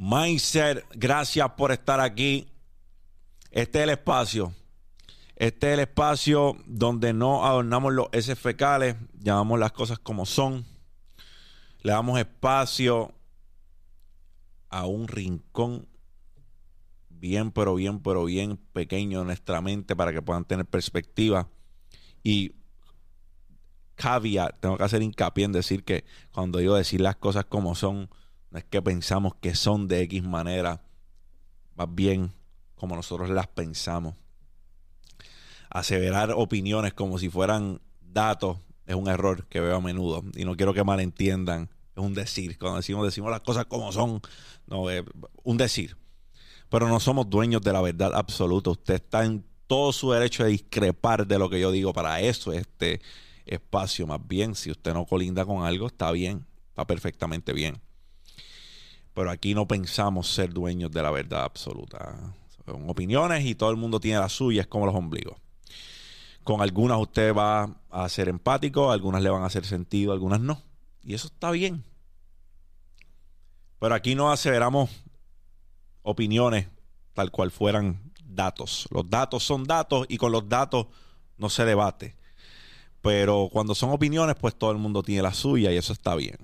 Mindset, gracias por estar aquí. Este es el espacio. Este es el espacio donde no adornamos los S fecales, llamamos las cosas como son. Le damos espacio a un rincón bien, pero bien, pero bien pequeño en nuestra mente para que puedan tener perspectiva. Y caveat, tengo que hacer hincapié en decir que cuando digo decir las cosas como son, no es que pensamos que son de X manera, más bien como nosotros las pensamos. Aseverar opiniones como si fueran datos es un error que veo a menudo y no quiero que malentiendan. Es un decir. Cuando decimos, decimos las cosas como son, no, es un decir. Pero no somos dueños de la verdad absoluta. Usted está en todo su derecho de discrepar de lo que yo digo. Para eso este espacio. Más bien, si usted no colinda con algo, está bien. Está perfectamente bien. Pero aquí no pensamos ser dueños de la verdad absoluta. Son opiniones y todo el mundo tiene la suya, es como los ombligos. Con algunas usted va a ser empático, algunas le van a hacer sentido, algunas no. Y eso está bien. Pero aquí no aseveramos opiniones tal cual fueran datos. Los datos son datos y con los datos no se debate. Pero cuando son opiniones, pues todo el mundo tiene la suya y eso está bien.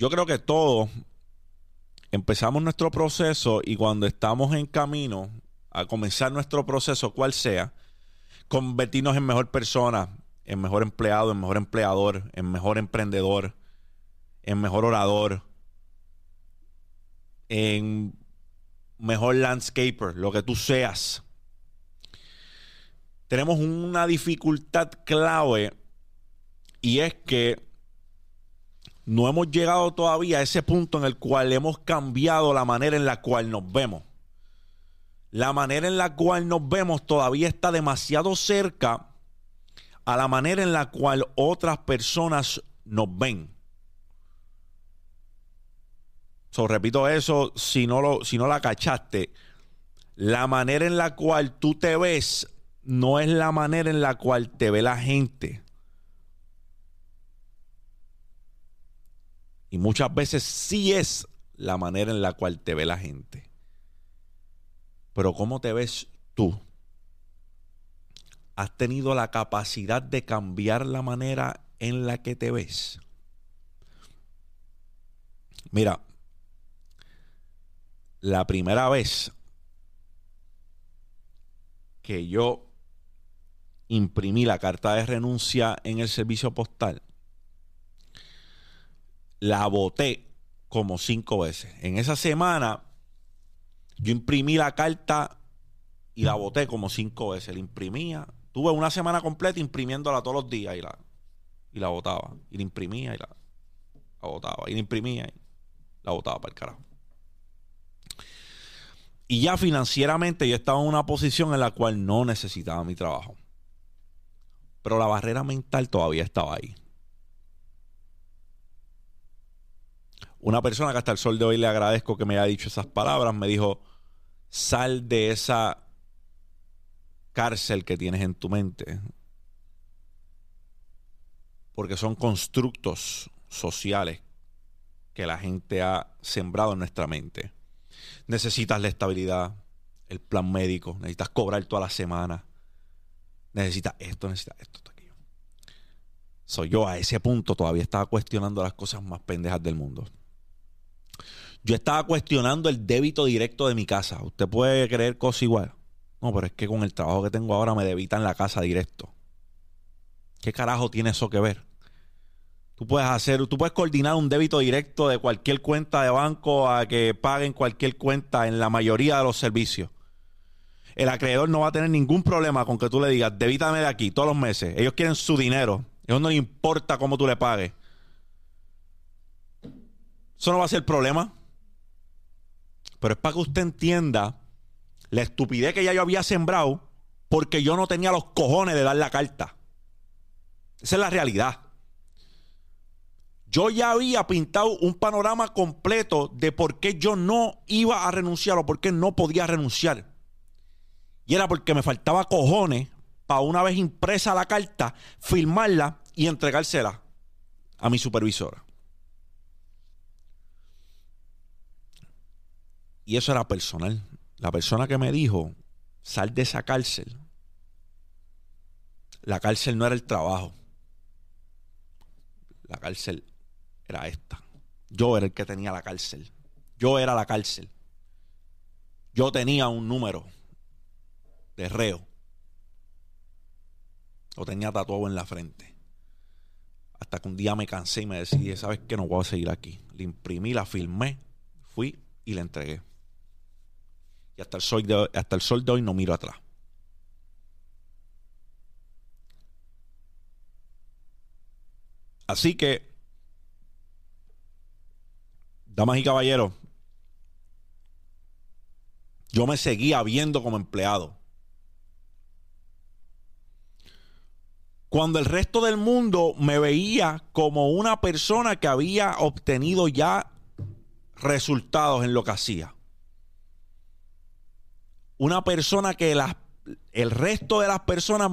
Yo creo que todos empezamos nuestro proceso y cuando estamos en camino a comenzar nuestro proceso, cual sea, convertirnos en mejor persona, en mejor empleado, en mejor empleador, en mejor emprendedor, en mejor orador, en mejor landscaper, lo que tú seas. Tenemos una dificultad clave y es que no hemos llegado todavía a ese punto en el cual hemos cambiado la manera en la cual nos vemos. La manera en la cual nos vemos todavía está demasiado cerca a la manera en la cual otras personas nos ven. So, repito eso, si no, lo, si no la cachaste, la manera en la cual tú te ves no es la manera en la cual te ve la gente. Y muchas veces sí es la manera en la cual te ve la gente. Pero ¿cómo te ves tú? ¿Has tenido la capacidad de cambiar la manera en la que te ves? Mira, la primera vez que yo imprimí la carta de renuncia en el servicio postal, la voté como cinco veces. En esa semana, yo imprimí la carta y la voté como cinco veces. La imprimía. Tuve una semana completa imprimiéndola todos los días y la, y la votaba. Y la imprimía y la, la votaba. Y la imprimía y la votaba para el carajo. Y ya financieramente yo estaba en una posición en la cual no necesitaba mi trabajo. Pero la barrera mental todavía estaba ahí. Una persona que hasta el sol de hoy le agradezco que me haya dicho esas palabras, me dijo, sal de esa cárcel que tienes en tu mente. Porque son constructos sociales que la gente ha sembrado en nuestra mente. Necesitas la estabilidad, el plan médico, necesitas cobrar toda la semana, necesitas esto, necesitas esto. Soy yo a ese punto todavía estaba cuestionando las cosas más pendejas del mundo. Yo estaba cuestionando el débito directo de mi casa. Usted puede creer cosas igual. No, pero es que con el trabajo que tengo ahora me debitan la casa directo. ¿Qué carajo tiene eso que ver? Tú puedes hacer, tú puedes coordinar un débito directo de cualquier cuenta de banco a que paguen cualquier cuenta en la mayoría de los servicios. El acreedor no va a tener ningún problema con que tú le digas, debítame de aquí todos los meses. Ellos quieren su dinero. Ellos no les importa cómo tú le pagues. Eso no va a ser problema. Pero es para que usted entienda la estupidez que ya yo había sembrado porque yo no tenía los cojones de dar la carta. Esa es la realidad. Yo ya había pintado un panorama completo de por qué yo no iba a renunciar o por qué no podía renunciar. Y era porque me faltaba cojones para una vez impresa la carta, firmarla y entregársela a mi supervisora. Y eso era personal. La persona que me dijo, sal de esa cárcel. La cárcel no era el trabajo. La cárcel era esta. Yo era el que tenía la cárcel. Yo era la cárcel. Yo tenía un número de reo. Lo tenía tatuado en la frente. Hasta que un día me cansé y me decidí, ¿sabes qué? No voy a seguir aquí. Le imprimí, la filmé, fui y la entregué. Y hasta el sol de, hasta el sol de hoy no miro atrás. Así que, damas y caballeros, yo me seguía viendo como empleado. Cuando el resto del mundo me veía como una persona que había obtenido ya resultados en lo que hacía. Una persona que el resto de las personas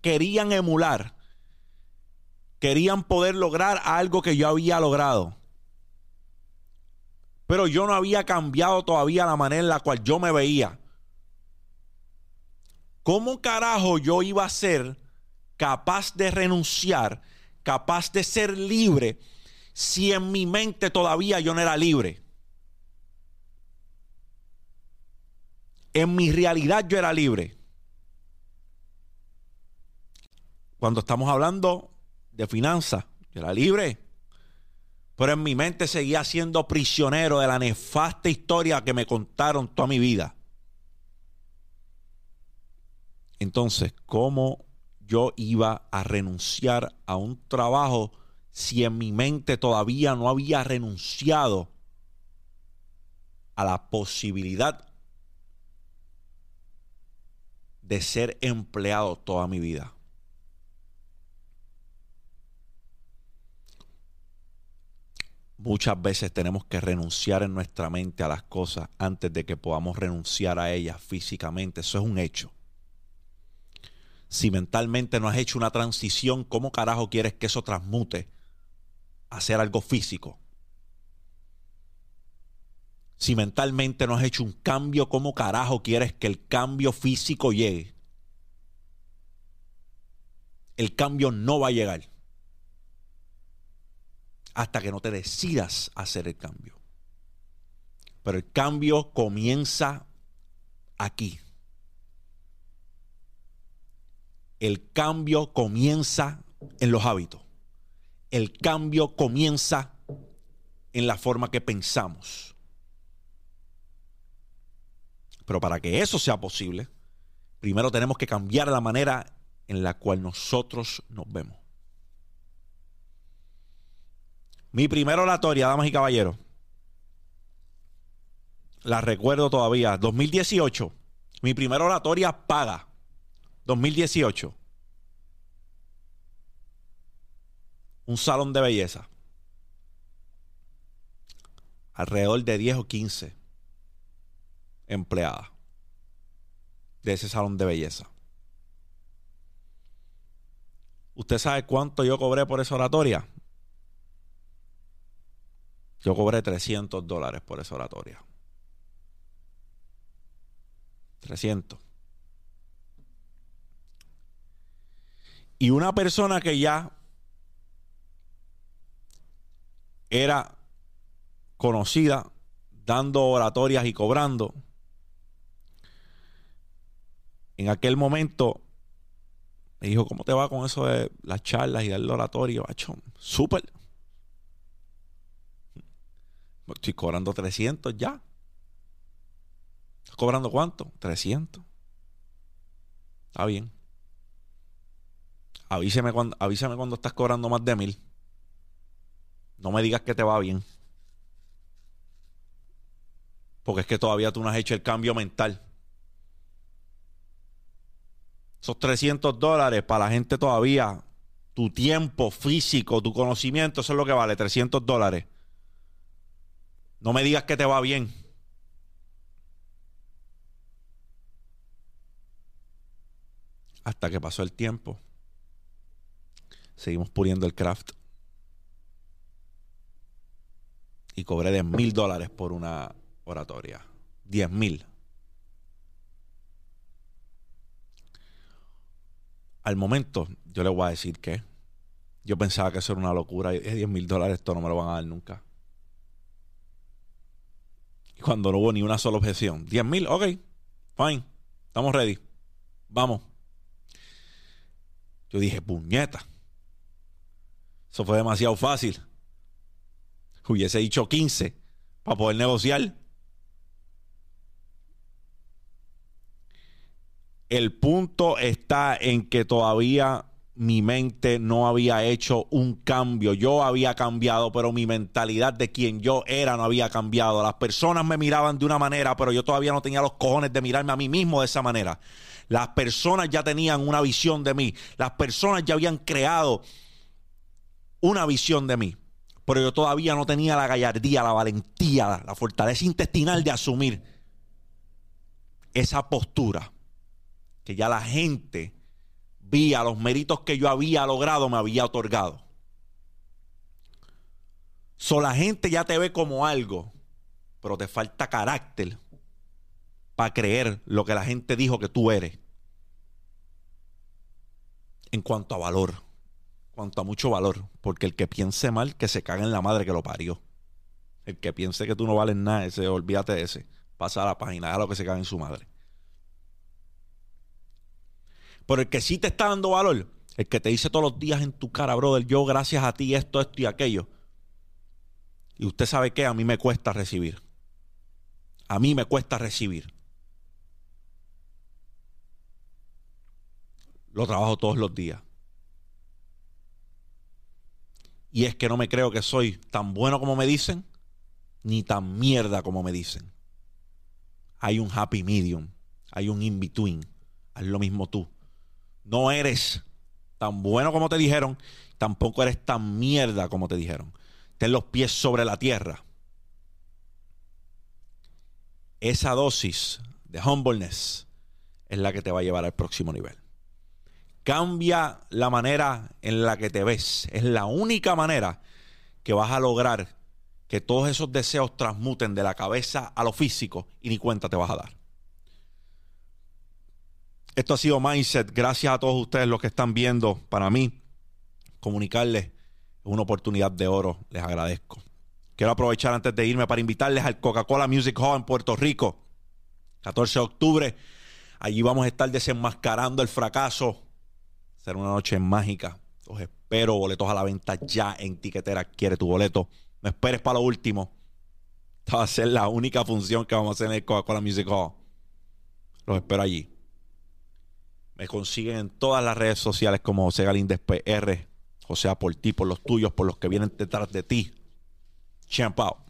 querían emular querían poder lograr algo que yo había logrado. Pero yo no había cambiado todavía la manera en la cual yo me veía. ¿Cómo carajo yo iba a ser capaz de renunciar, capaz de ser libre, si en mi mente todavía yo no era libre? En mi realidad yo era libre. Cuando estamos hablando de finanzas. Yo era libre. Pero en mi mente seguía siendo prisionero de la nefasta historia que me contaron toda mi vida. Entonces, ¿cómo yo iba a renunciar a un trabajo si en mi mente todavía no había renunciado a la posibilidad de ser empleado toda mi vida? Muchas veces tenemos que renunciar en nuestra mente a las cosas antes de que podamos renunciar a ellas físicamente. Eso es un hecho. Si mentalmente no has hecho una transición, ¿cómo carajo quieres que eso transmute a ser algo físico? Si mentalmente no has hecho un cambio, ¿cómo carajo quieres que el cambio físico llegue? El cambio no va a llegar hasta que no te decidas hacer el cambio. Pero el cambio comienza aquí. El cambio comienza en los hábitos. El cambio comienza en la forma que pensamos. Pero para que eso sea posible, primero tenemos que cambiar la manera en la cual nosotros nos vemos. Mi primera oratoria, damas y caballeros. La recuerdo todavía. 2018. Mi primera oratoria paga. 2018. Un salón de belleza. Alrededor de 10 o 15 empleadas de ese salón de belleza. ¿Usted sabe cuánto yo cobré por esa oratoria? Yo cobré 300 dólares por esa oratoria. 300. Y una persona que ya era conocida dando oratorias y cobrando, en aquel momento me dijo, ¿cómo te va con eso de las charlas y del oratorio? Bacho, súper. Estoy cobrando 300 ya. ¿Estás cobrando cuánto? 300. Está bien. Cuando, avísame cuando estás cobrando más de mil. No me digas que te va bien. Porque es que todavía tú no has hecho el cambio mental. Esos 300 dólares para la gente todavía, tu tiempo físico, tu conocimiento, eso es lo que vale, 300 dólares. No me digas que te va bien. Hasta que pasó el tiempo. Seguimos puliendo el craft. Y cobré de mil dólares por una oratoria. 10 mil. Al momento, yo le voy a decir que yo pensaba que eso era una locura. Y 10 mil dólares, esto no me lo van a dar nunca. Y cuando no hubo ni una sola objeción, 10 mil, ok, fine, estamos ready, vamos. Yo dije, puñeta. Eso fue demasiado fácil. Hubiese dicho 15 para poder negociar. El punto está en que todavía mi mente no había hecho un cambio. Yo había cambiado, pero mi mentalidad de quien yo era no había cambiado. Las personas me miraban de una manera, pero yo todavía no tenía los cojones de mirarme a mí mismo de esa manera. Las personas ya tenían una visión de mí. Las personas ya habían creado una visión de mí. Pero yo todavía no tenía la gallardía, la valentía, la fortaleza intestinal de asumir esa postura que ya la gente vía los méritos que yo había logrado me había otorgado. So, la gente ya te ve como algo, pero te falta carácter para creer lo que la gente dijo que tú eres. En cuanto a valor, cuanto a mucho valor, porque el que piense mal, que se caga en la madre que lo parió. El que piense que tú no vales nada, ese, olvídate de ese. Pasa a la página, a lo que se caga en su madre. Pero el que sí te está dando valor, el que te dice todos los días en tu cara, brother, yo gracias a ti esto, esto y aquello. Y usted sabe que a mí me cuesta recibir. A mí me cuesta recibir. Lo trabajo todos los días. Y es que no me creo que soy tan bueno como me dicen, ni tan mierda como me dicen. Hay un happy medium, hay un in-between. Haz lo mismo tú. No eres tan bueno como te dijeron, tampoco eres tan mierda como te dijeron. Ten los pies sobre la tierra. Esa dosis de humbleness es la que te va a llevar al próximo nivel. Cambia la manera en la que te ves. Es la única manera que vas a lograr que todos esos deseos transmuten de la cabeza a lo físico y ni cuenta te vas a dar. Esto ha sido Mindset. Gracias a todos ustedes los que están viendo. Para mí, comunicarles una oportunidad de oro. Les agradezco. Quiero aprovechar antes de irme para invitarles al Coca-Cola Music Hall en Puerto Rico. 14 de octubre. Allí vamos a estar desenmascarando el fracaso. Será una noche mágica. Los espero. Boletos a la venta ya en tiquetera. Quiere tu boleto. No esperes para lo último. Esta va a ser la única función que vamos a hacer en el Coca-Cola Music Hall. Los espero allí. Me consiguen en todas las redes sociales como José Galíndez PR. O sea, por ti, por los tuyos, por los que vienen detrás de ti. Champao.